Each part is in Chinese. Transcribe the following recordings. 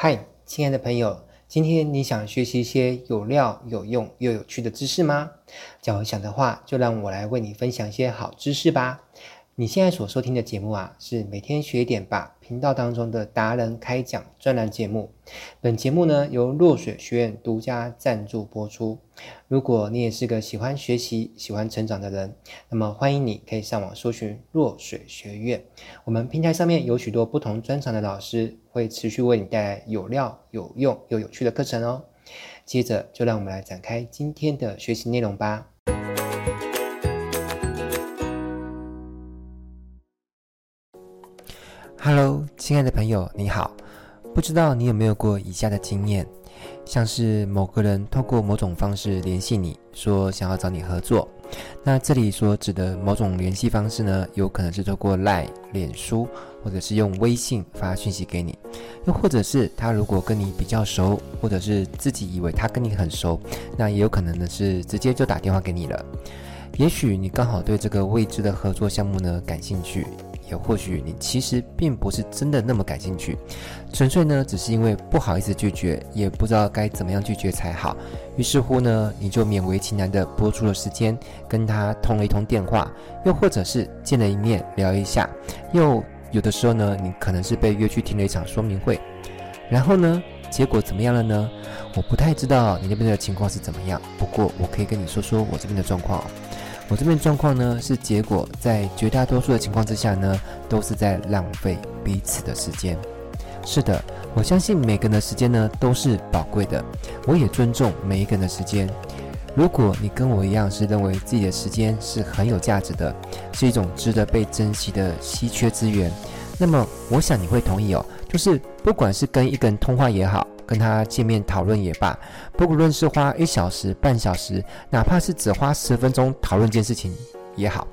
嗨，亲爱的朋友，今天你想学习一些有料、有用又有趣的知识吗？假如想的话，就让我来为你分享一些好知识吧。你现在所收听的节目啊，是每天学一点吧频道当中的达人开讲专栏节目。本节目呢，由落水学院独家赞助播出。如果你也是个喜欢学习、喜欢成长的人，那么欢迎你可以上网搜寻落水学院。我们平台上面有许多不同专长的老师，会持续为你带来有料、有用又有趣的课程哦。接着，就让我们来展开今天的学习内容吧。Hello，亲爱的朋友，你好。不知道你有没有过以下的经验，像是某个人透过某种方式联系你，说想要找你合作。那这里所指的某种联系方式呢，有可能是透过 LINE、脸书，或者是用微信发讯息给你，又或者是他如果跟你比较熟，或者是自己以为他跟你很熟，那也有可能呢是直接就打电话给你了。也许你刚好对这个未知的合作项目呢感兴趣。也或许你其实并不是真的那么感兴趣，纯粹呢只是因为不好意思拒绝，也不知道该怎么样拒绝才好。于是乎呢，你就勉为其难地拨出了时间跟他通了一通电话，又或者是见了一面聊一下，又有的时候呢，你可能是被约去听了一场说明会。然后呢，结果怎么样了呢？我不太知道你那边的情况是怎么样，不过我可以跟你说说我这边的状况。我这边状况呢，是结果在绝大多数的情况之下呢，都是在浪费彼此的时间。是的，我相信每个人的时间呢都是宝贵的，我也尊重每一个人的时间。如果你跟我一样是认为自己的时间是很有价值的，是一种值得被珍惜的稀缺资源，那么我想你会同意哦，就是不管是跟一个人通话也好。跟他见面讨论也罢，不论是花一小时、半小时，哪怕是只花十分钟讨论一件事情也好。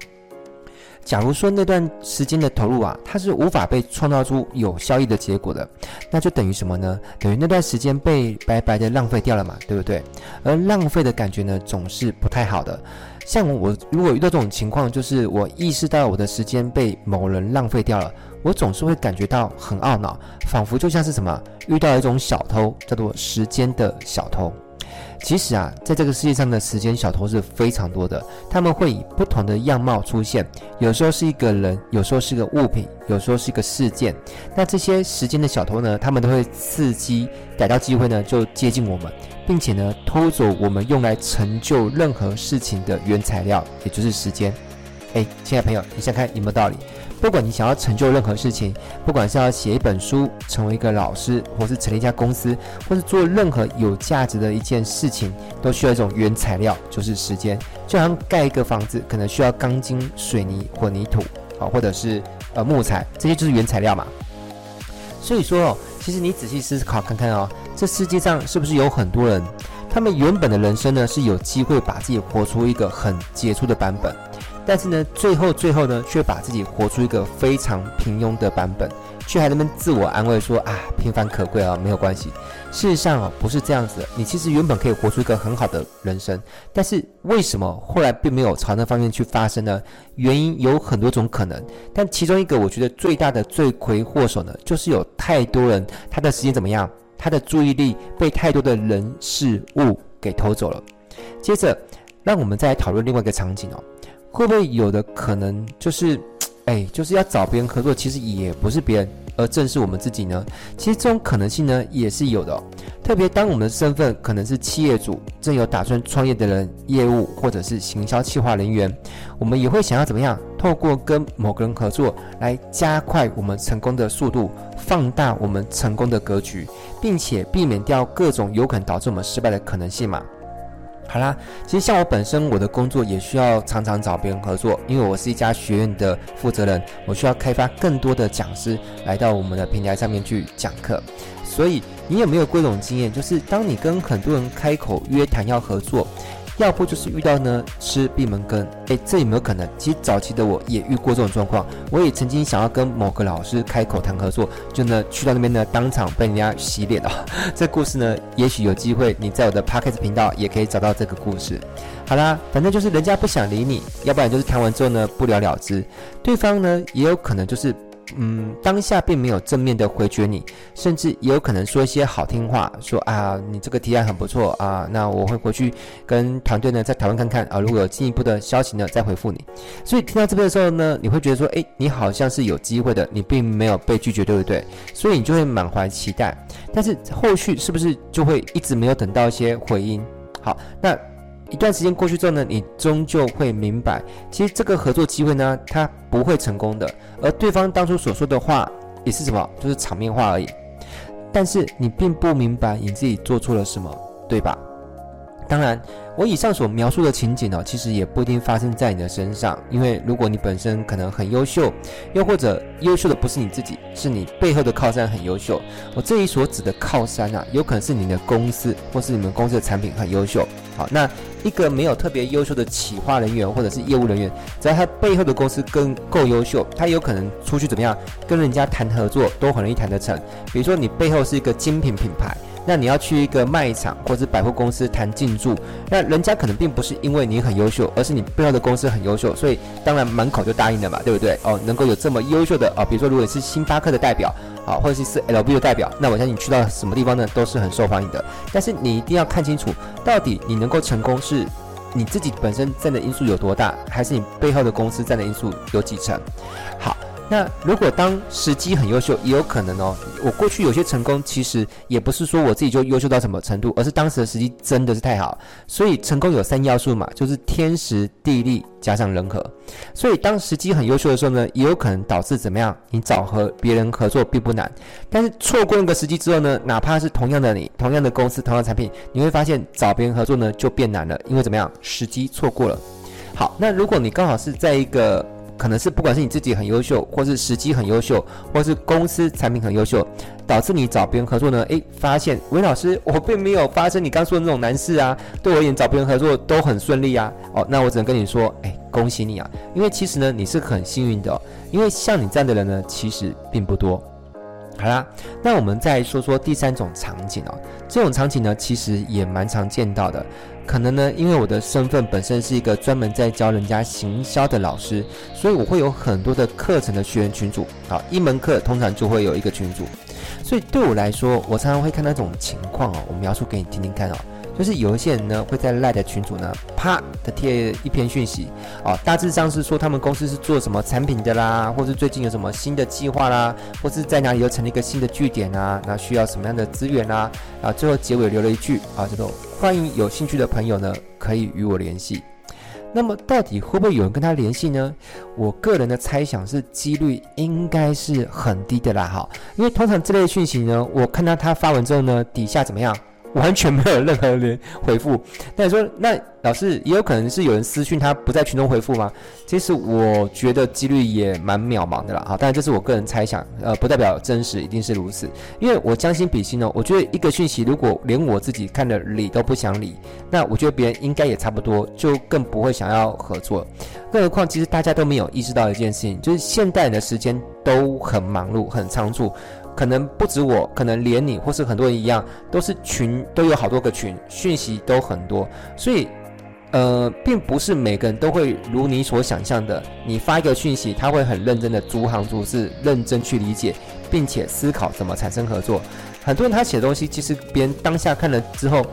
假如说那段时间的投入啊，它是无法被创造出有效益的结果的，那就等于什么呢？等于那段时间被白白的浪费掉了嘛，对不对？而浪费的感觉呢，总是不太好的。像我如果遇到这种情况，就是我意识到我的时间被某人浪费掉了。我总是会感觉到很懊恼，仿佛就像是什么遇到一种小偷，叫做时间的小偷。其实啊，在这个世界上的时间小偷是非常多的，他们会以不同的样貌出现，有时候是一个人，有时候是个物品，有时候是一个事件。那这些时间的小偷呢，他们都会伺机逮到机会呢，就接近我们，并且呢，偷走我们用来成就任何事情的原材料，也就是时间。哎，亲爱的朋友，你想看有没有道理？不管你想要成就任何事情，不管是要写一本书、成为一个老师，或是成立一家公司，或是做任何有价值的一件事情，都需要一种原材料，就是时间。就像盖一个房子，可能需要钢筋、水泥、混凝土，啊，或者是呃木材，这些就是原材料嘛。所以说哦，其实你仔细思考看看哦，这世界上是不是有很多人，他们原本的人生呢是有机会把自己活出一个很杰出的版本。但是呢，最后最后呢，却把自己活出一个非常平庸的版本，却还在那边自我安慰说啊，平凡可贵啊，没有关系。事实上啊，不是这样子的。你其实原本可以活出一个很好的人生，但是为什么后来并没有朝那方面去发生呢？原因有很多种可能，但其中一个我觉得最大的罪魁祸首呢，就是有太多人他的时间怎么样，他的注意力被太多的人事物给偷走了。接着，让我们再来讨论另外一个场景哦。会不会有的可能就是，哎，就是要找别人合作，其实也不是别人，而正是我们自己呢？其实这种可能性呢也是有的。特别当我们的身份可能是企业主，正有打算创业的人，业务或者是行销企划人员，我们也会想要怎么样？透过跟某个人合作，来加快我们成功的速度，放大我们成功的格局，并且避免掉各种有可能导致我们失败的可能性嘛。好啦，其实像我本身，我的工作也需要常常找别人合作，因为我是一家学院的负责人，我需要开发更多的讲师来到我们的平台上面去讲课。所以，你有没有过一种经验，就是当你跟很多人开口约谈要合作，要不就是遇到呢吃闭门羹，诶，这有没有可能？其实早期的我也遇过这种状况，我也曾经想要跟某个老师开口谈合作，就呢去到那边呢当场被人家洗脸了。这故事呢，也许有机会你在我的 Podcast 频道也可以找到这个故事。好啦，反正就是人家不想理你，要不然就是谈完之后呢不了了之，对方呢也有可能就是嗯，当下并没有正面的回绝你，甚至也有可能说一些好听话，说啊，你这个提案很不错啊，那我会回去跟团队呢再讨论看看啊，如果有进一步的消息呢再回复你。所以听到这边的时候呢，你会觉得说，诶，你好像是有机会的，你并没有被拒绝，对不对？所以你就会满怀期待，但是后续是不是就会一直没有等到一些回音？好，那。一段时间过去之后呢，你终究会明白，其实这个合作机会呢，它不会成功的。而对方当初所说的话也是什么，就是场面话而已。但是你并不明白你自己做错了什么，对吧？当然，我以上所描述的情景呢，其实也不一定发生在你的身上，因为如果你本身可能很优秀，又或者优秀的不是你自己，是你背后的靠山很优秀。我这里所指的靠山啊，有可能是你的公司，或是你们公司的产品很优秀。好，那一个没有特别优秀的企划人员或者是业务人员，只要他背后的公司更够优秀，他有可能出去怎么样跟人家谈合作，都很容易谈得成。比如说你背后是一个精品品牌。那你要去一个卖场或者百货公司谈进驻，那人家可能并不是因为你很优秀，而是你背后的公司很优秀，所以当然满口就答应了嘛，对不对？哦，能够有这么优秀的啊，比如说如果你是星巴克的代表，啊，或者是 LV 的代表，那我相信你去到什么地方呢，都是很受欢迎的。但是你一定要看清楚，到底你能够成功，是你自己本身占的因素有多大，还是你背后的公司占的因素有几成？好。那如果当时机很优秀，也有可能哦。我过去有些成功，其实也不是说我自己就优秀到什么程度，而是当时的时机真的是太好。所以成功有三要素嘛，就是天时地利加上人和。所以当时机很优秀的时候呢，也有可能导致怎么样？你找和别人合作并不难，但是错过那个时机之后呢，哪怕是同样的你、同样的公司、同样的产品，你会发现找别人合作呢就变难了，因为怎么样？时机错过了。好，那如果你刚好是在一个可能是不管是你自己很优秀，或是时机很优秀，或是公司产品很优秀，导致你找别人合作呢？诶，发现韦老师，我并没有发生你刚说的那种难事啊，对我而言找别人合作都很顺利啊。哦，那我只能跟你说，诶，恭喜你啊，因为其实呢你是很幸运的，因为像你这样的人呢其实并不多。好啦，那我们再说说第三种场景哦，这种场景呢其实也蛮常见到的。可能呢，因为我的身份本身是一个专门在教人家行销的老师，所以我会有很多的课程的学员群组好，一门课通常就会有一个群组，所以对我来说，我常常会看到这种情况哦，我描述给你听听看哦。就是有一些人呢，会在赖的群组呢，啪的贴一篇讯息，哦，大致上是说他们公司是做什么产品的啦，或是最近有什么新的计划啦，或是在哪里又成立一个新的据点啊，那需要什么样的资源啊，啊，最后结尾留了一句啊，这种欢迎有兴趣的朋友呢，可以与我联系。那么到底会不会有人跟他联系呢？我个人的猜想是几率应该是很低的啦，哈，因为通常这类讯息呢，我看到他发文之后呢，底下怎么样？完全没有任何人回复，那你说，那老师也有可能是有人私讯他不在群中回复吗？其实我觉得几率也蛮渺茫的啦。哈，当然这是我个人猜想，呃，不代表真实一定是如此。因为我将心比心呢，我觉得一个讯息如果连我自己看了理都不想理，那我觉得别人应该也差不多，就更不会想要合作。更何况，其实大家都没有意识到一件事情，就是现代人的时间都很忙碌、很仓促。可能不止我，可能连你或是很多人一样，都是群，都有好多个群，讯息都很多，所以，呃，并不是每个人都会如你所想象的，你发一个讯息，他会很认真的逐行逐字，认真去理解，并且思考怎么产生合作。很多人他写的东西，其实别人当下看了之后。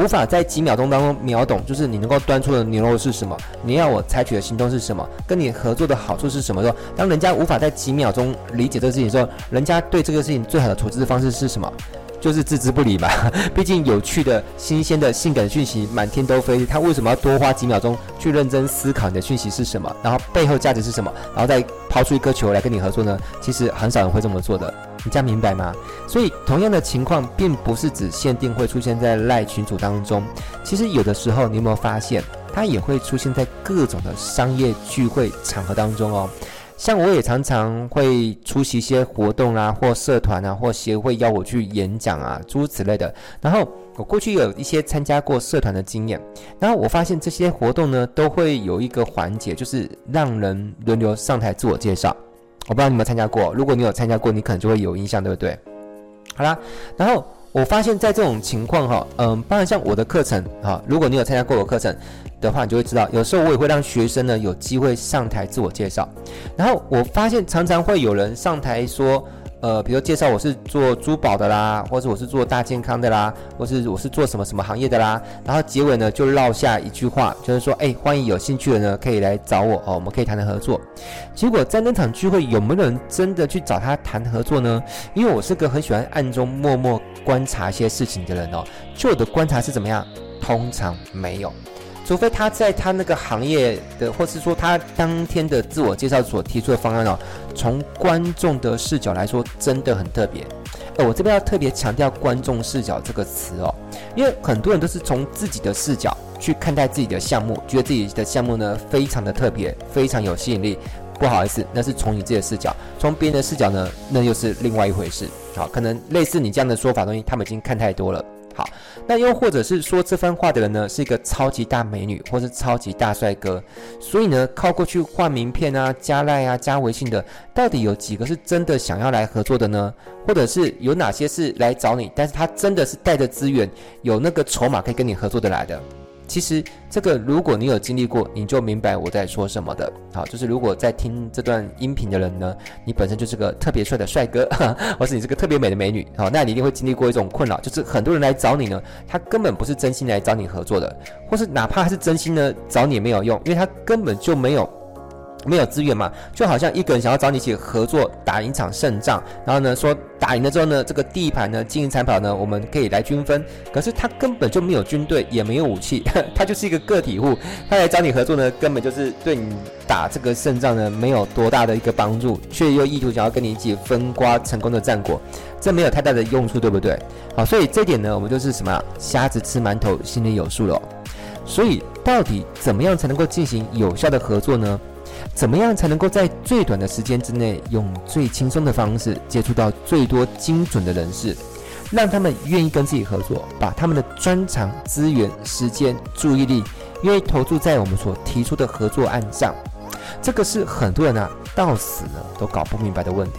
无法在几秒钟当中秒懂，就是你能够端出的牛肉是什么，你要我采取的行动是什么，跟你合作的好处是什么？时候，当人家无法在几秒钟理解这个事情的时候，人家对这个事情最好的处置方式是什么？就是置之不理嘛。毕竟有趣的、新鲜的、性感的讯息满天都飞，他为什么要多花几秒钟去认真思考你的讯息是什么，然后背后价值是什么，然后再抛出一颗球来跟你合作呢？其实很少人会这么做的。你这样明白吗？所以同样的情况，并不是只限定会出现在赖群组当中。其实有的时候，你有没有发现，它也会出现在各种的商业聚会场合当中哦。像我也常常会出席一些活动啊，或社团啊，或协会邀我去演讲啊，诸如此类的。然后我过去有一些参加过社团的经验，然后我发现这些活动呢，都会有一个环节，就是让人轮流上台自我介绍。我不知道你有没有参加过，如果你有参加过，你可能就会有印象，对不对？好啦，然后我发现，在这种情况哈，嗯，当然像我的课程哈，如果你有参加过我课程的话，你就会知道，有时候我也会让学生呢有机会上台自我介绍，然后我发现常常会有人上台说。呃，比如介绍我是做珠宝的啦，或者我是做大健康的啦，或是我是做什么什么行业的啦，然后结尾呢就落下一句话，就是说，哎，欢迎有兴趣的呢可以来找我哦，我们可以谈谈合作。结果在那场聚会有没有人真的去找他谈合作呢？因为我是个很喜欢暗中默默观察一些事情的人哦，就我的观察是怎么样？通常没有。除非他在他那个行业的，或是说他当天的自我介绍所提出的方案哦，从观众的视角来说，真的很特别。呃，我这边要特别强调“观众视角”这个词哦，因为很多人都是从自己的视角去看待自己的项目，觉得自己的项目呢非常的特别，非常有吸引力。不好意思，那是从你自己的视角，从别人的视角呢，那又是另外一回事。好，可能类似你这样的说法东西，他们已经看太多了。那又或者是说这番话的人呢，是一个超级大美女，或是超级大帅哥，所以呢，靠过去换名片啊、加赖啊、加微信的，到底有几个是真的想要来合作的呢？或者是有哪些是来找你，但是他真的是带着资源，有那个筹码可以跟你合作的来的？其实这个，如果你有经历过，你就明白我在说什么的。好，就是如果在听这段音频的人呢，你本身就是个特别帅的帅哥，或是你是个特别美的美女，好，那你一定会经历过一种困扰，就是很多人来找你呢，他根本不是真心来找你合作的，或是哪怕他是真心呢，找你也没有用，因为他根本就没有。没有资源嘛，就好像一个人想要找你一起合作打一场胜仗，然后呢说打赢了之后呢，这个地盘呢、金银财宝呢，我们可以来均分。可是他根本就没有军队，也没有武器，他就是一个个体户。他来找你合作呢，根本就是对你打这个胜仗呢没有多大的一个帮助，却又意图想要跟你一起分瓜成功的战果，这没有太大的用处，对不对？好，所以这点呢，我们就是什么？瞎子吃馒头，心里有数了。所以到底怎么样才能够进行有效的合作呢？怎么样才能够在最短的时间之内，用最轻松的方式接触到最多精准的人士，让他们愿意跟自己合作，把他们的专长、资源、时间、注意力，愿意投注在我们所提出的合作案上？这个是很多人啊到死呢都搞不明白的问题。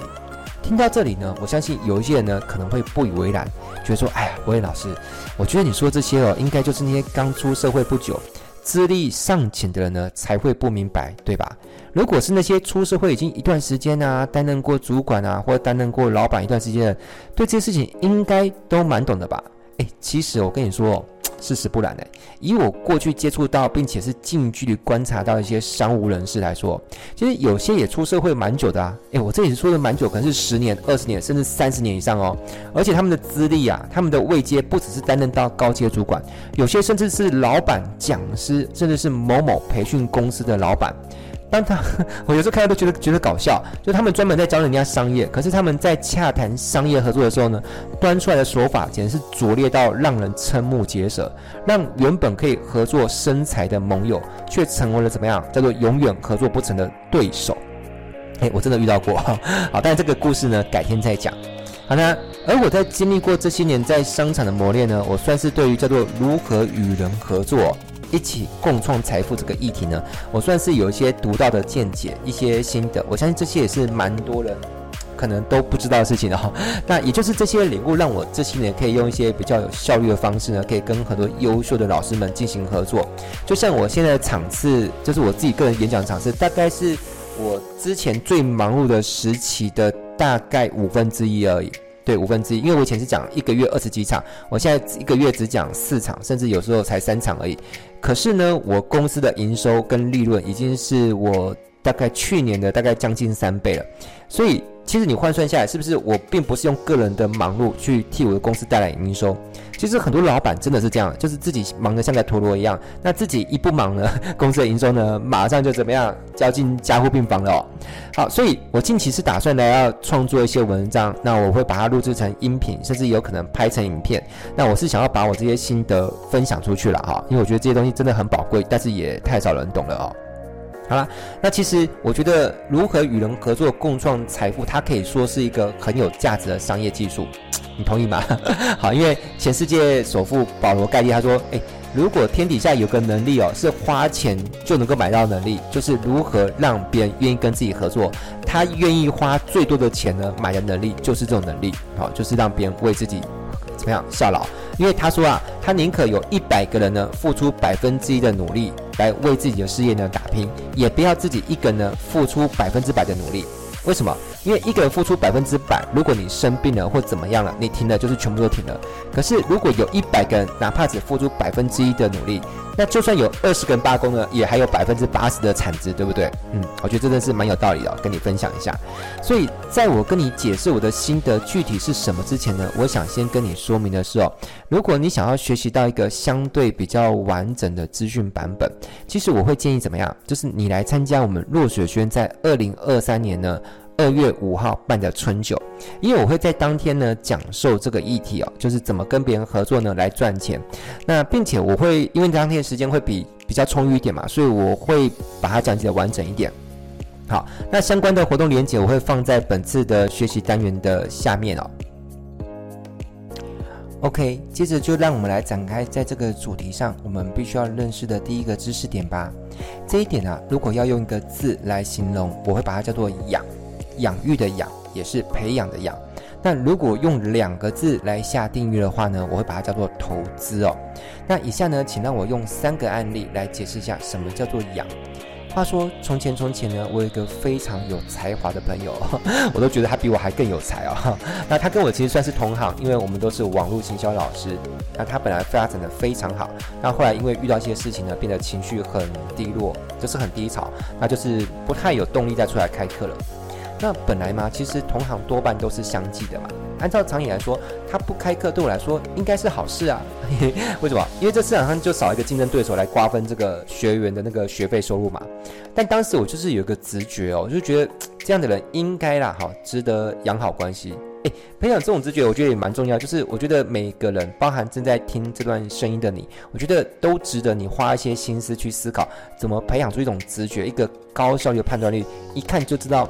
听到这里呢，我相信有一些人呢可能会不以为然，觉得说：“哎呀，柏岳老师，我觉得你说这些哦，应该就是那些刚出社会不久。”资历尚浅的人呢，才会不明白，对吧？如果是那些出社会已经一段时间啊，担任过主管啊，或担任过老板一段时间的，对这些事情应该都蛮懂的吧？哎，其实我跟你说哦。事实不然呢，以我过去接触到，并且是近距离观察到一些商务人士来说，其实有些也出社会蛮久的啊。诶，我这里说的蛮久，可能是十年、二十年，甚至三十年以上哦。而且他们的资历啊，他们的位阶不只是担任到高阶主管，有些甚至是老板、讲师，甚至是某某培训公司的老板。当他，我有时候看到都觉得觉得搞笑，就他们专门在教人家商业，可是他们在洽谈商业合作的时候呢，端出来的手法简直是拙劣到让人瞠目结舌，让原本可以合作生财的盟友，却成为了怎么样，叫做永远合作不成的对手。诶，我真的遇到过哈，好，但这个故事呢，改天再讲。好呢，而我在经历过这些年在商场的磨练呢，我算是对于叫做如何与人合作。一起共创财富这个议题呢，我算是有一些独到的见解，一些心得。我相信这些也是蛮多人可能都不知道的事情的哈。那也就是这些领悟，让我这些年可以用一些比较有效率的方式呢，可以跟很多优秀的老师们进行合作。就像我现在的场次，就是我自己个人演讲场次，大概是我之前最忙碌的时期的大概五分之一而已。对，五分之一，因为我以前是讲一个月二十几场，我现在一个月只讲四场，甚至有时候才三场而已。可是呢，我公司的营收跟利润已经是我大概去年的大概将近三倍了，所以。其实你换算下来，是不是我并不是用个人的忙碌去替我的公司带来营收？其实很多老板真的是这样，就是自己忙得像个陀螺一样，那自己一不忙呢，公司的营收呢，马上就怎么样，交进加护病房了哦。好，所以我近期是打算呢要创作一些文章，那我会把它录制成音频，甚至有可能拍成影片。那我是想要把我这些心得分享出去了哈，因为我觉得这些东西真的很宝贵，但是也太少人懂了哦。好了，那其实我觉得如何与人合作共创财富，它可以说是一个很有价值的商业技术，你同意吗？好，因为全世界首富保罗盖利他说，诶，如果天底下有个能力哦，是花钱就能够买到能力，就是如何让别人愿意跟自己合作，他愿意花最多的钱呢买的能力，就是这种能力，好，就是让别人为自己。怎么样效劳？因为他说啊，他宁可有一百个人呢付出百分之一的努力来为自己的事业呢打拼，也不要自己一个人呢付出百分之百的努力。为什么？因为一个人付出百分之百，如果你生病了或怎么样了，你停了就是全部都停了。可是如果有一百个人，哪怕只付出百分之一的努力，那就算有二十个人罢工呢，也还有百分之八十的产值，对不对？嗯，我觉得真的是蛮有道理的，跟你分享一下。所以在我跟你解释我的心得具体是什么之前呢，我想先跟你说明的是哦，如果你想要学习到一个相对比较完整的资讯版本，其实我会建议怎么样？就是你来参加我们落水轩在二零二三年呢。二月五号办的春酒，因为我会在当天呢讲授这个议题哦，就是怎么跟别人合作呢来赚钱。那并且我会因为当天的时间会比比较充裕一点嘛，所以我会把它讲解的完整一点。好，那相关的活动连接我会放在本次的学习单元的下面哦。OK，接着就让我们来展开在这个主题上我们必须要认识的第一个知识点吧。这一点啊，如果要用一个字来形容，我会把它叫做“养”。养育的养也是培养的养，那如果用两个字来下定义的话呢，我会把它叫做投资哦。那以下呢，请让我用三个案例来解释一下什么叫做养。话说从前从前呢，我有一个非常有才华的朋友，我都觉得他比我还更有才哦。那他跟我其实算是同行，因为我们都是网络行销老师。那他本来发展的非常好，那后来因为遇到一些事情呢，变得情绪很低落，就是很低潮，那就是不太有动力再出来开课了。那本来嘛，其实同行多半都是相继的嘛。按照常理来说，他不开课对我来说应该是好事啊。为什么？因为这市场上就少一个竞争对手来瓜分这个学员的那个学费收入嘛。但当时我就是有一个直觉哦，我就觉得这样的人应该啦，哈，值得养好关系。诶，培养这种直觉，我觉得也蛮重要。就是我觉得每个人，包含正在听这段声音的你，我觉得都值得你花一些心思去思考，怎么培养出一种直觉，一个高效率的判断力，一看就知道。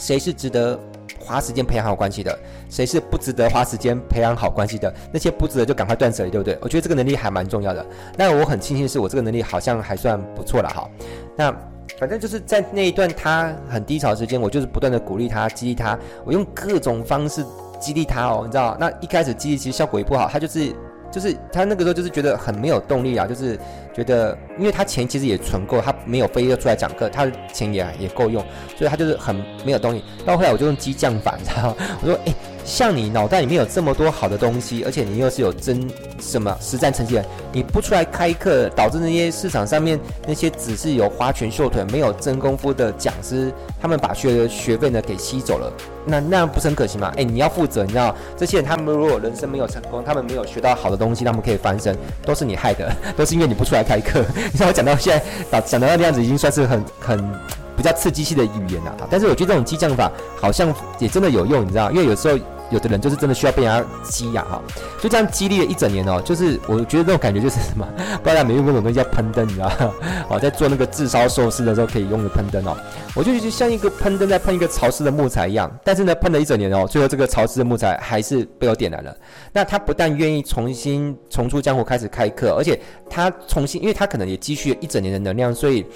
谁是值得花时间培养好关系的？谁是不值得花时间培养好关系的？那些不值得就赶快断舍离，对不对？我觉得这个能力还蛮重要的。那我很庆幸的是，我这个能力好像还算不错了哈。那反正就是在那一段他很低潮的时间，我就是不断的鼓励他、激励他，我用各种方式激励他哦，你知道？那一开始激励其实效果也不好，他就是。就是他那个时候就是觉得很没有动力啊，就是觉得，因为他钱其实也存够，他没有非要出来讲课，他的钱也也够用，所以他就是很没有动力。到后来我就用激将法，你知道吗？我说，诶。像你脑袋里面有这么多好的东西，而且你又是有真什么实战成绩的，你不出来开课，导致那些市场上面那些只是有花拳绣腿、没有真功夫的讲师，他们把学的学费呢给吸走了，那 那不是很可惜吗？诶，你要负责，你知道这些人他们如果人生没有成功，他们没有学到好的东西，他们可以翻身，都是你害的，都是因为你不出来开课。你知道我讲到现在，讲到那样子，已经算是很很。比较刺激性的语言呐，但是我觉得这种激将法好像也真的有用，你知道？因为有时候有的人就是真的需要被人家激呀，哈，就这样激励了一整年哦。就是我觉得这种感觉就是什么，不知道没用过那种东西叫喷灯，你知道？哦，在做那个炙烧寿司的时候可以用的喷灯哦。我就觉得像一个喷灯在喷一个潮湿的木材一样，但是呢，喷了一整年哦，最后这个潮湿的木材还是被我点燃了。那他不但愿意重新重出江湖开始开课，而且他重新，因为他可能也积蓄了一整年的能量，所以。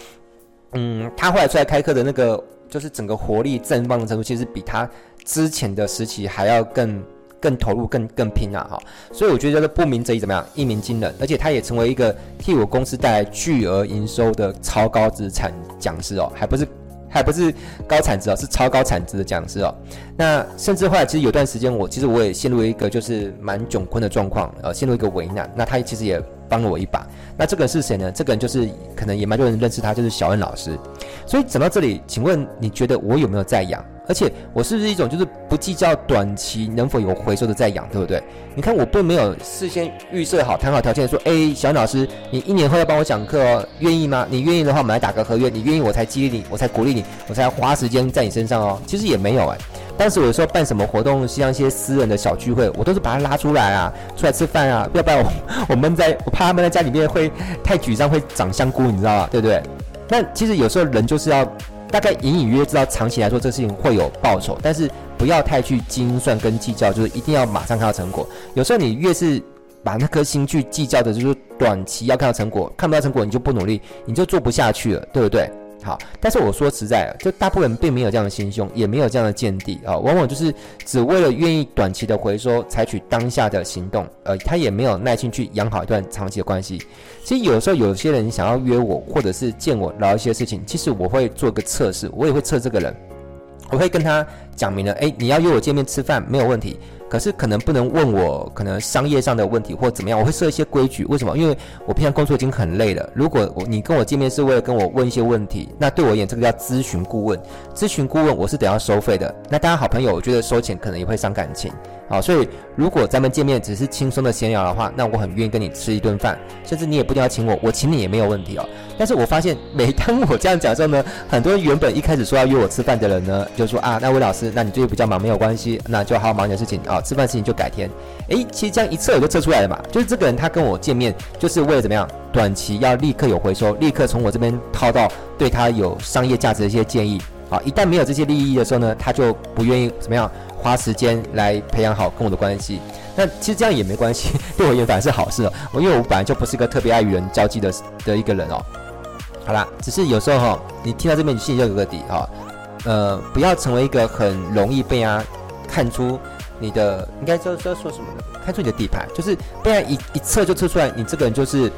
嗯，他后来出来开课的那个，就是整个活力绽放的程度，其实比他之前的时期还要更更投入、更更拼啊！哈，所以我觉得这不鸣则已怎么样？一鸣惊人，而且他也成为一个替我公司带来巨额营收的超高资产讲师哦，还不是还不是高产值哦，是超高产值的讲师哦。那甚至后来其实有段时间，我其实我也陷入一个就是蛮窘困的状况，呃，陷入一个为难。那他其实也。帮了我一把，那这个人是谁呢？这个人就是可能也蛮多人认识他，就是小恩老师。所以讲到这里，请问你觉得我有没有在养？而且我是不是一种就是不计较短期能否有回收的在养，对不对？你看我并没有事先预设好谈好条件说，哎，小恩老师，你一年后要帮我讲课哦，愿意吗？你愿意的话，我们来打个合约。你愿意，我才激励你，我才鼓励你，我才花时间在你身上哦。其实也没有哎。当时我有时候办什么活动，像一些私人的小聚会，我都是把他拉出来啊，出来吃饭啊，要不然我我闷在，我怕他们在家里面会太沮丧，会长香菇，你知道吧？对不对？那其实有时候人就是要大概隐隐约约知道，长期来说这事情会有报酬，但是不要太去精算跟计较，就是一定要马上看到成果。有时候你越是把那颗心去计较的，就是短期要看到成果，看不到成果你就不努力，你就做不下去了，对不对？好，但是我说实在的，就大部分人并没有这样的心胸，也没有这样的见地啊，往往就是只为了愿意短期的回收，采取当下的行动，呃，他也没有耐心去养好一段长期的关系。其实有时候有些人想要约我，或者是见我聊一些事情，其实我会做个测试，我也会测这个人，我会跟他讲明了，哎，你要约我见面吃饭没有问题。可是可能不能问我可能商业上的问题或怎么样，我会设一些规矩。为什么？因为我平常工作已经很累了。如果我你跟我见面是为了跟我问一些问题，那对我而言这个叫咨询顾问。咨询顾问我是得要收费的。那当然好朋友，我觉得收钱可能也会伤感情。好，所以如果咱们见面只是轻松的闲聊的话，那我很愿意跟你吃一顿饭，甚至你也不一定要请我，我请你也没有问题哦。但是我发现每当我这样讲的时候呢，很多原本一开始说要约我吃饭的人呢，就说啊，那魏老师，那你最近比较忙没有关系，那就好好忙你的事情啊，吃饭事情就改天。诶，其实这样一测我就测出来了嘛，就是这个人他跟我见面就是为了怎么样，短期要立刻有回收，立刻从我这边掏到对他有商业价值的一些建议。好，一旦没有这些利益的时候呢，他就不愿意怎么样。花时间来培养好跟我的关系，那其实这样也没关系，对我而言反而是好事哦。我因为我本来就不是一个特别爱与人交际的的一个人哦。好啦，只是有时候哈、你听到这边你心里就有个底哈、呃，不要成为一个很容易被人家看出你的，应该说说说什么呢？看出你的底牌，就是不然一一测就测出来，你这个人就是。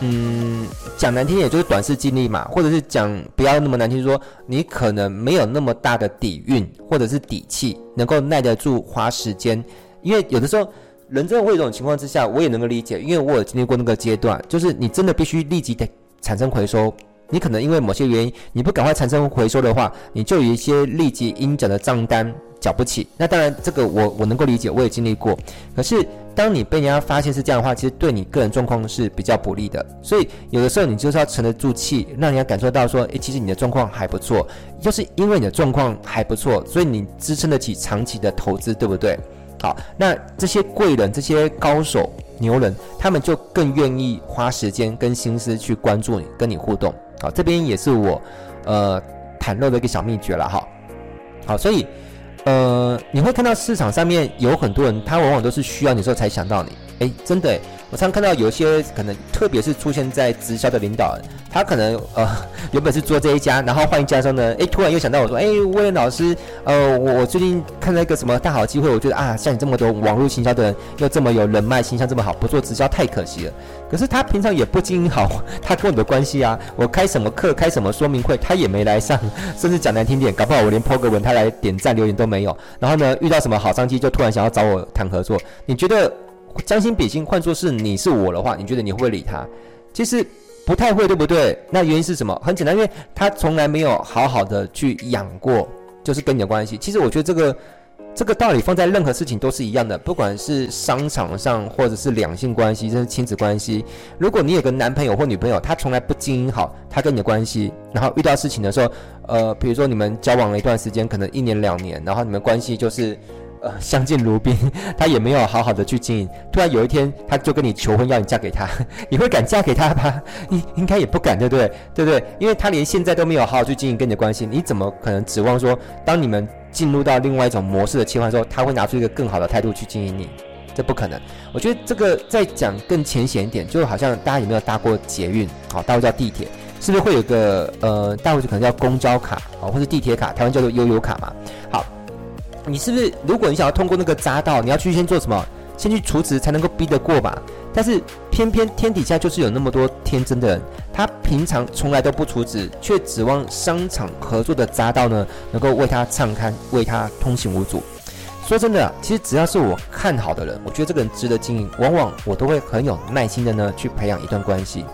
嗯，讲难听点就是短视经历嘛，或者是讲不要那么难听，说你可能没有那么大的底蕴或者是底气，能够耐得住花时间。因为有的时候人真的会有这种情况之下，我也能够理解，因为我有经历过那个阶段，就是你真的必须立即得产生回收。你可能因为某些原因，你不赶快产生回收的话，你就有一些立即应缴的账单。缴不起，那当然这个我我能够理解，我也经历过。可是当你被人家发现是这样的话，其实对你个人状况是比较不利的。所以有的时候你就是要沉得住气，让人家感受到说，诶，其实你的状况还不错。就是因为你的状况还不错，所以你支撑得起长期的投资，对不对？好，那这些贵人、这些高手、牛人，他们就更愿意花时间跟心思去关注你，跟你互动。好，这边也是我呃袒露的一个小秘诀了哈。好，所以。呃，你会看到市场上面有很多人，他往往都是需要你的时候才想到你。诶，真的，我常常看到有些可能，特别是出现在直销的领导人，他可能呃 原本是做这一家，然后换一家的时候呢，诶，突然又想到我说，诶，威廉老师，呃，我我最近看到一个什么大好机会，我觉得啊，像你这么多网络行销的人，又这么有人脉，形象这么好，不做直销太可惜了。可是他平常也不经营好 他跟我的关系啊，我开什么课，开什么说明会，他也没来上，甚至讲难听点，搞不好我连 po 个文，他来点赞留言都没有。然后呢，遇到什么好商机，就突然想要找我谈合作。你觉得将心比心，换作是你是我的话，你觉得你会不会理他？其实不太会，对不对？那原因是什么？很简单，因为他从来没有好好的去养过，就是跟你的关系。其实我觉得这个。这个道理放在任何事情都是一样的，不管是商场上，或者是两性关系，甚至亲子关系。如果你有个男朋友或女朋友，他从来不经营好他跟你的关系，然后遇到事情的时候，呃，比如说你们交往了一段时间，可能一年两年，然后你们关系就是。呃，相敬如宾，他也没有好好的去经营。突然有一天，他就跟你求婚，要你嫁给他，你会敢嫁给他吗？你应该也不敢，对不对？对不对？因为他连现在都没有好好去经营跟你的关系，你怎么可能指望说，当你们进入到另外一种模式的切换之后，他会拿出一个更好的态度去经营你？这不可能。我觉得这个再讲更浅显一点，就好像大家有没有搭过捷运？好，大陆叫地铁，是不是会有个呃，大陆就可能叫公交卡啊，或是地铁卡，台湾叫做悠游卡嘛？好。你是不是，如果你想要通过那个匝道，你要去先做什么？先去储值才能够逼得过吧？但是偏偏天底下就是有那么多天真的人，他平常从来都不储值，却指望商场合作的匝道呢，能够为他畅开，为他通行无阻。说真的，其实只要是我看好的人，我觉得这个人值得经营，往往我都会很有耐心的呢去培养一段关系。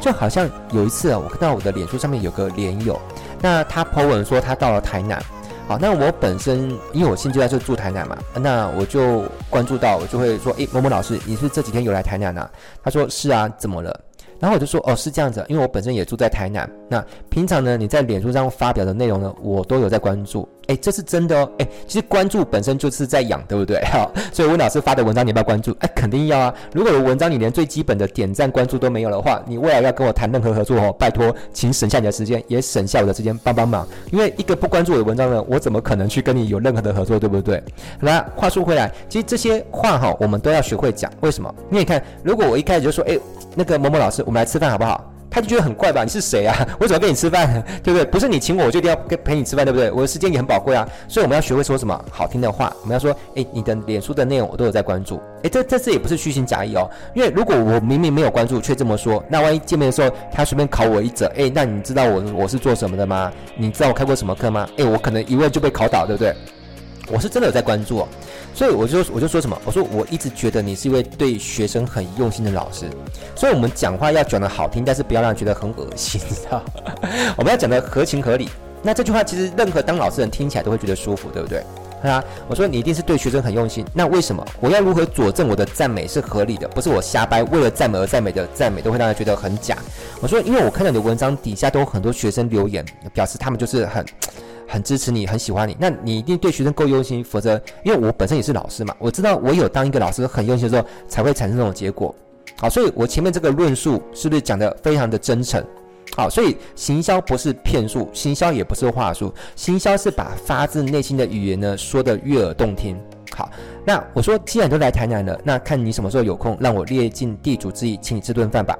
就好像有一次啊，我看到我的脸书上面有个脸友，那他 po 文说他到了台南。好，那我本身因为我现在就住台南嘛，那我就关注到，我就会说，诶，某某老师，你是这几天有来台南啊？他说是啊，怎么了？然后我就说，哦，是这样子，因为我本身也住在台南，那平常呢，你在脸书上发表的内容呢，我都有在关注。哎，这是真的哦！哎，其实关注本身就是在养，对不对？好，所以温老师发的文章你要不要关注？哎，肯定要啊！如果有文章你连最基本的点赞关注都没有的话，你未来要跟我谈任何合作哦，拜托，请省下你的时间，也省下我的时间帮帮忙。因为一个不关注我的文章呢，我怎么可能去跟你有任何的合作，对不对？那，话说回来，其实这些话哈，我们都要学会讲。为什么？你也看，如果我一开始就说，哎，那个某某老师，我们来吃饭好不好？他就觉得很怪吧？你是谁啊？我怎么跟你吃饭？对不对？不是你请我，我就一定要跟陪你吃饭，对不对？我的时间也很宝贵啊，所以我们要学会说什么好听的话。我们要说，诶，你的脸书的内容我都有在关注。诶，这这次也不是虚情假意哦，因为如果我明明没有关注，却这么说，那万一见面的时候他随便考我一则，诶，那你知道我我是做什么的吗？你知道我开过什么课吗？诶，我可能一问就被考倒，对不对？我是真的有在关注哦。所以我就我就说什么，我说我一直觉得你是一位对学生很用心的老师，所以我们讲话要讲得好听，但是不要让人觉得很恶心，你知道？我们要讲得合情合理。那这句话其实任何当老师的人听起来都会觉得舒服，对不对对？啊，我说你一定是对学生很用心，那为什么？我要如何佐证我的赞美是合理的，不是我瞎掰，为了赞美而赞美的赞美都会让人觉得很假。我说，因为我看到你的文章底下都有很多学生留言，表示他们就是很。很支持你，很喜欢你，那你一定对学生够用心，否则，因为我本身也是老师嘛，我知道我有当一个老师很用心的时候，才会产生这种结果。好，所以我前面这个论述是不是讲得非常的真诚？好，所以行销不是骗术，行销也不是话术，行销是把发自内心的语言呢说得悦耳动听。好，那我说既然都来台南了，那看你什么时候有空，让我列尽地主之谊，请你吃顿饭吧。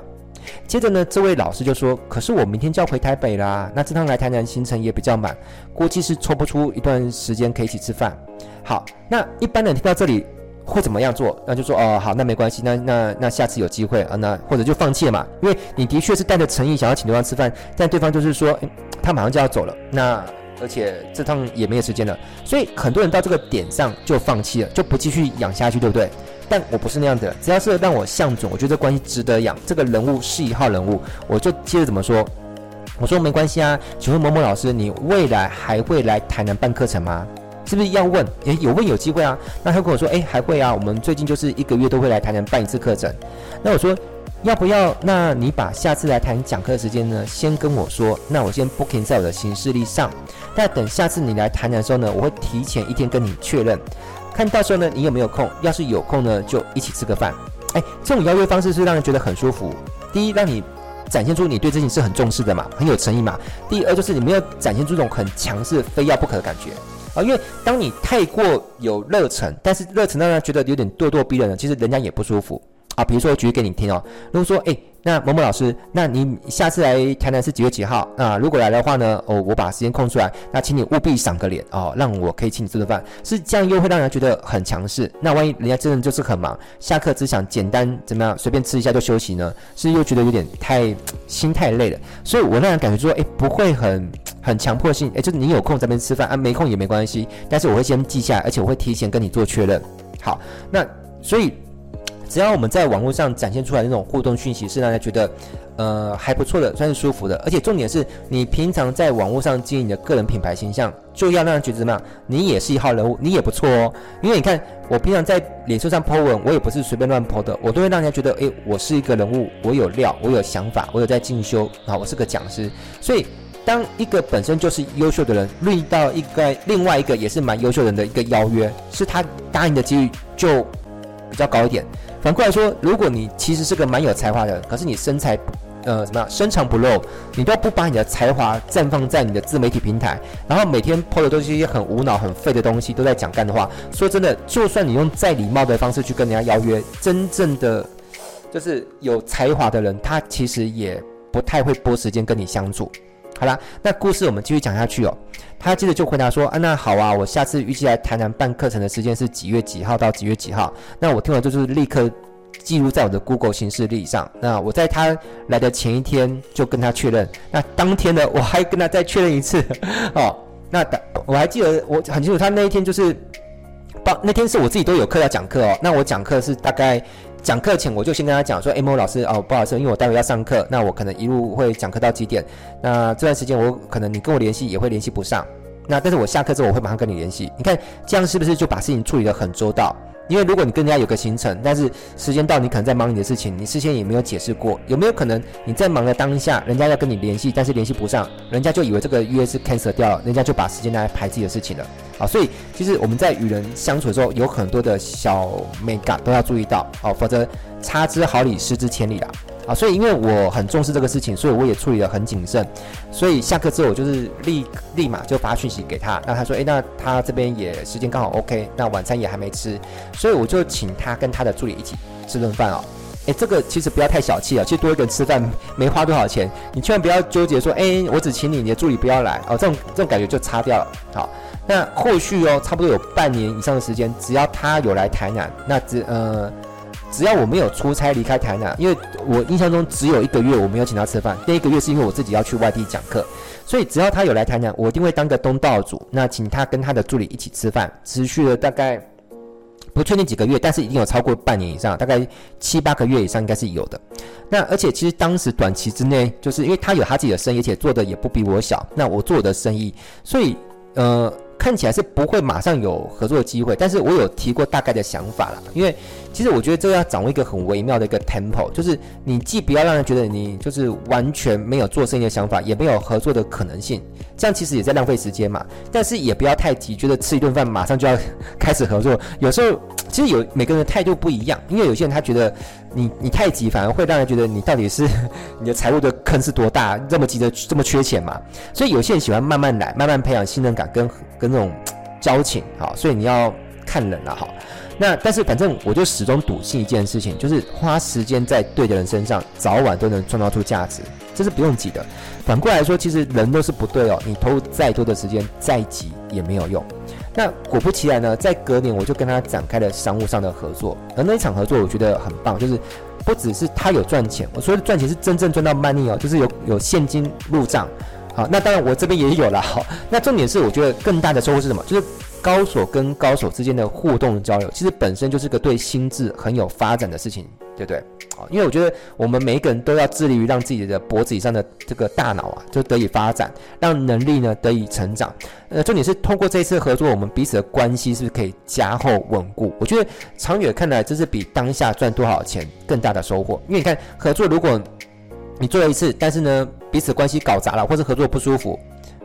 接着呢，这位老师就说：“可是我明天就要回台北啦，那这趟来台南行程也比较满，估计是抽不出一段时间可以一起吃饭。”好，那一般人听到这里会怎么样做？那就说：“哦，好，那没关系，那那那下次有机会啊，那或者就放弃了嘛，因为你的确是带着诚意想要请对方吃饭，但对方就是说，诶，他马上就要走了，那而且这趟也没有时间了，所以很多人到这个点上就放弃了，就不继续养下去，对不对？”但我不是那样的，只要是让我相中，我觉得这关系值得养，这个人物是一号人物，我就接着怎么说？我说没关系啊，请问某某老师，你未来还会来台南办课程吗？是不是要问？诶，有问有机会啊。那他跟我说，诶，还会啊，我们最近就是一个月都会来台南办一次课程。那我说要不要？那你把下次来台南讲课的时间呢，先跟我说，那我先 booking 在我的行事历上。但等下次你来台南的时候呢，我会提前一天跟你确认。看到时候呢，你有没有空？要是有空呢，就一起吃个饭。哎，这种邀约方式是让人觉得很舒服。第一，让你展现出你对这件事很重视的嘛，很有诚意嘛。第二，就是你没有展现出这种很强势、非要不可的感觉啊。因为当你太过有热忱，但是热忱让人觉得有点咄咄逼人呢，其实人家也不舒服啊。比如说，我举给你听哦。如果说，哎。那某某老师，那你下次来台南是几月几号？那如果来的话呢？哦，我把时间空出来，那请你务必赏个脸哦，让我可以请你吃顿饭。是这样又会让人觉得很强势。那万一人家真的就是很忙，下课只想简单怎么样，随便吃一下就休息呢？是又觉得有点太心太累了。所以我让人感觉说，诶，不会很很强迫性，诶，就是你有空在这边吃饭啊，没空也没关系。但是我会先记下来，而且我会提前跟你做确认。好，那所以。只要我们在网络上展现出来那种互动讯息是让人觉得，呃，还不错的，算是舒服的。而且重点是你平常在网络上经营你的个人品牌形象，就要让人觉得怎么样？你也是一号人物，你也不错哦。因为你看，我平常在脸书上 po 文，我也不是随便乱 po 的，我都会让人家觉得，诶，我是一个人物，我有料，我有想法，我有在进修啊，我是个讲师。所以，当一个本身就是优秀的人遇到一个另外一个也是蛮优秀人的一个邀约，是他答应的几率就比较高一点。反过来说，如果你其实是个蛮有才华的人，可是你身材，呃，怎么样，深藏不露，你都不把你的才华绽放在你的自媒体平台，然后每天 po 的都是一些很无脑、很废的东西，都在讲干的话。说真的，就算你用再礼貌的方式去跟人家邀约，真正的就是有才华的人，他其实也不太会拨时间跟你相处。好啦，那故事我们继续讲下去哦。他接着就回答说：“啊，那好啊，我下次预计来台南办课程的时间是几月几号到几月几号？那我听完就是立刻记录在我的 Google 行事历上。那我在他来的前一天就跟他确认。那当天呢，我还跟他再确认一次 哦。那我还记得我很清楚，他那一天就是，报那天是我自己都有课要讲课哦。那我讲课是大概。”讲课前我就先跟他讲说，哎，某老师哦，不好意思，因为我待会要上课，那我可能一路会讲课到几点？那这段时间我可能你跟我联系也会联系不上，那但是我下课之后我会马上跟你联系。你看这样是不是就把事情处理得很周到？因为如果你跟人家有个行程，但是时间到你可能在忙你的事情，你事先也没有解释过，有没有可能你在忙的当下，人家要跟你联系，但是联系不上，人家就以为这个约是 cancel 掉了，人家就把时间拿来排自己的事情了。啊，所以其实我们在与人相处的时候，有很多的小美感都要注意到，哦，否则差之毫厘，失之千里啦。啊，所以因为我很重视这个事情，所以我也处理得很谨慎。所以下课之后，我就是立立马就发讯息给他。那他说，诶，那他这边也时间刚好 OK，那晚餐也还没吃，所以我就请他跟他的助理一起吃顿饭哦。诶，这个其实不要太小气啊，其实多一个人吃饭没花多少钱，你千万不要纠结说，诶，我只请你，你的助理不要来哦，这种这种感觉就擦掉了。好，那后续哦，差不多有半年以上的时间，只要他有来台南，那只呃。只要我没有出差离开台南，因为我印象中只有一个月我没有请他吃饭，那一个月是因为我自己要去外地讲课，所以只要他有来台南，我一定会当个东道主，那请他跟他的助理一起吃饭，持续了大概不确定几个月，但是已经有超过半年以上，大概七八个月以上应该是有的。那而且其实当时短期之内，就是因为他有他自己的生意，而且做的也不比我小，那我做我的生意，所以呃。看起来是不会马上有合作机会，但是我有提过大概的想法啦。因为其实我觉得这个要掌握一个很微妙的一个 tempo，就是你既不要让人觉得你就是完全没有做生意的想法，也没有合作的可能性，这样其实也在浪费时间嘛。但是也不要太急，觉得吃一顿饭马上就要开始合作。有时候其实有每个人的态度不一样，因为有些人他觉得你你太急，反而会让人觉得你到底是 你的财务的坑是多大，这么急的这么缺钱嘛。所以有些人喜欢慢慢来，慢慢培养信任感跟跟。那种交情，好，所以你要看人了，好。那但是反正我就始终笃信一件事情，就是花时间在对的人身上，早晚都能创造出价值，这是不用急的。反过来说，其实人都是不对哦，你投入再多的时间，再急也没有用。那果不其然呢，在隔年我就跟他展开了商务上的合作，而那一场合作我觉得很棒，就是不只是他有赚钱，我说的赚钱是真正赚到 money 哦，就是有 有现金入账。好，那当然我这边也有了。好，那重点是我觉得更大的收获是什么？就是高手跟高手之间的互动交流，其实本身就是个对心智很有发展的事情，对不对？好，因为我觉得我们每一个人都要致力于让自己的脖子以上的这个大脑啊，就得以发展，让能力呢得以成长。呃，重点是通过这次合作，我们彼此的关系是不是可以加厚稳固？我觉得长远看来，这是比当下赚多少钱更大的收获。因为你看，合作如果你做了一次，但是呢，彼此关系搞砸了，或是合作不舒服，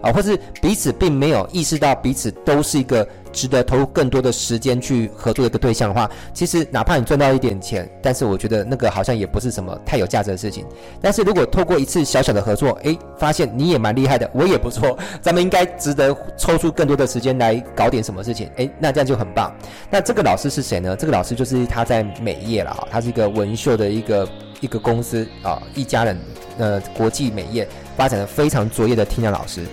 啊，或是彼此并没有意识到彼此都是一个值得投入更多的时间去合作的一个对象的话，其实哪怕你赚到一点钱，但是我觉得那个好像也不是什么太有价值的事情。但是如果透过一次小小的合作，诶，发现你也蛮厉害的，我也不错，咱们应该值得抽出更多的时间来搞点什么事情，诶，那这样就很棒。那这个老师是谁呢？这个老师就是他在美业了啊，他是一个纹绣的一个。一个公司啊，一家人，呃，国际美业发展的非常卓越的 Tina 老师。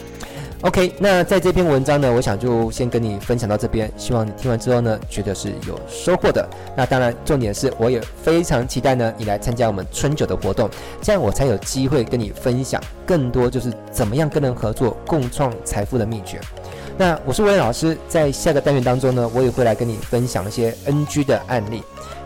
OK，那在这篇文章呢，我想就先跟你分享到这边，希望你听完之后呢，觉得是有收获的。那当然，重点是我也非常期待呢，你来参加我们春酒的活动，这样我才有机会跟你分享更多，就是怎么样跟人合作，共创财富的秘诀。那我是威廉老师，在下个单元当中呢，我也会来跟你分享一些 NG 的案例。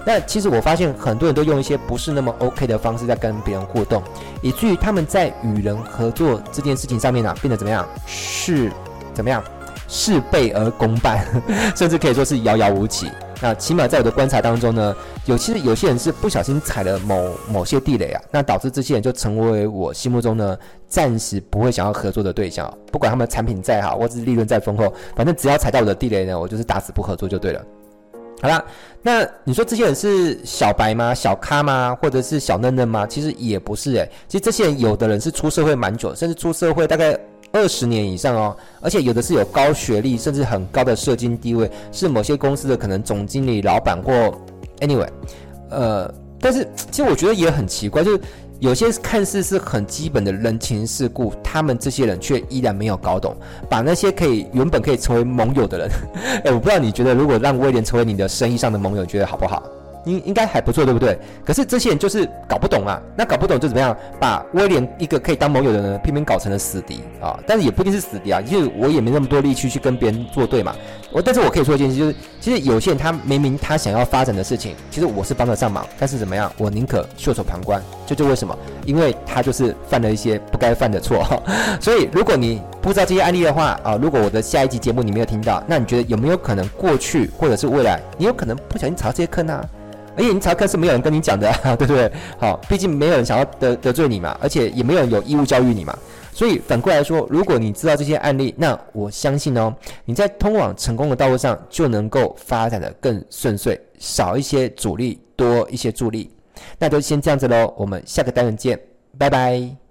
那其实我发现很多人都用一些不是那么 OK 的方式在跟别人互动，以至于他们在与人合作这件事情上面呢、变得怎么样？是怎么样？事倍而功半，甚至可以说是遥遥无期。那起码在我的观察当中呢，有其实有些人是不小心踩了某某些地雷啊，那导致这些人就成为我心目中呢暂时不会想要合作的对象。不管他们产品再好，或者是利润再丰厚，反正只要踩到我的地雷呢，我就是打死不合作就对了。好啦，那你说这些人是小白吗？小咖吗？或者是小嫩嫩吗？其实也不是诶、其实这些人有的人是出社会蛮久，甚至出社会大概二十年以上哦。而且有的是有高学历，甚至很高的社经地位，是某些公司的可能总经理、老板或 anyway。呃，但是其实我觉得也很奇怪，就是。有些看似是很基本的人情世故，他们这些人却依然没有搞懂，把那些可以原本可以成为盟友的人，诶，我不知道你觉得，如果让威廉成为你的生意上的盟友，你觉得好不好？应应该还不错，对不对？可是这些人就是搞不懂啊，那搞不懂就怎么样？把威廉一个可以当盟友的人，偏偏搞成了死敌啊！但是也不一定是死敌啊，就是我也没那么多力气去跟别人作对嘛。我但是我可以说一件事，就是其实有些人他明明他想要发展的事情，其实我是帮得上忙，但是怎么样？我宁可袖手旁观。这就为什么？因为他就是犯了一些不该犯的错。所以如果你不知道这些案例的话啊，如果我的下一集节目你没有听到，那你觉得有没有可能过去或者是未来，你有可能不小心踩这些坑呢？而且你查课是没有人跟你讲的，啊，对不对？好，毕竟没有人想要得得罪你嘛，而且也没有有义务教育你嘛。所以反过来说，如果你知道这些案例，那我相信哦，你在通往成功的道路上就能够发展的更顺遂，少一些阻力，多一些助力。那就先这样子喽，我们下个单元见，拜拜。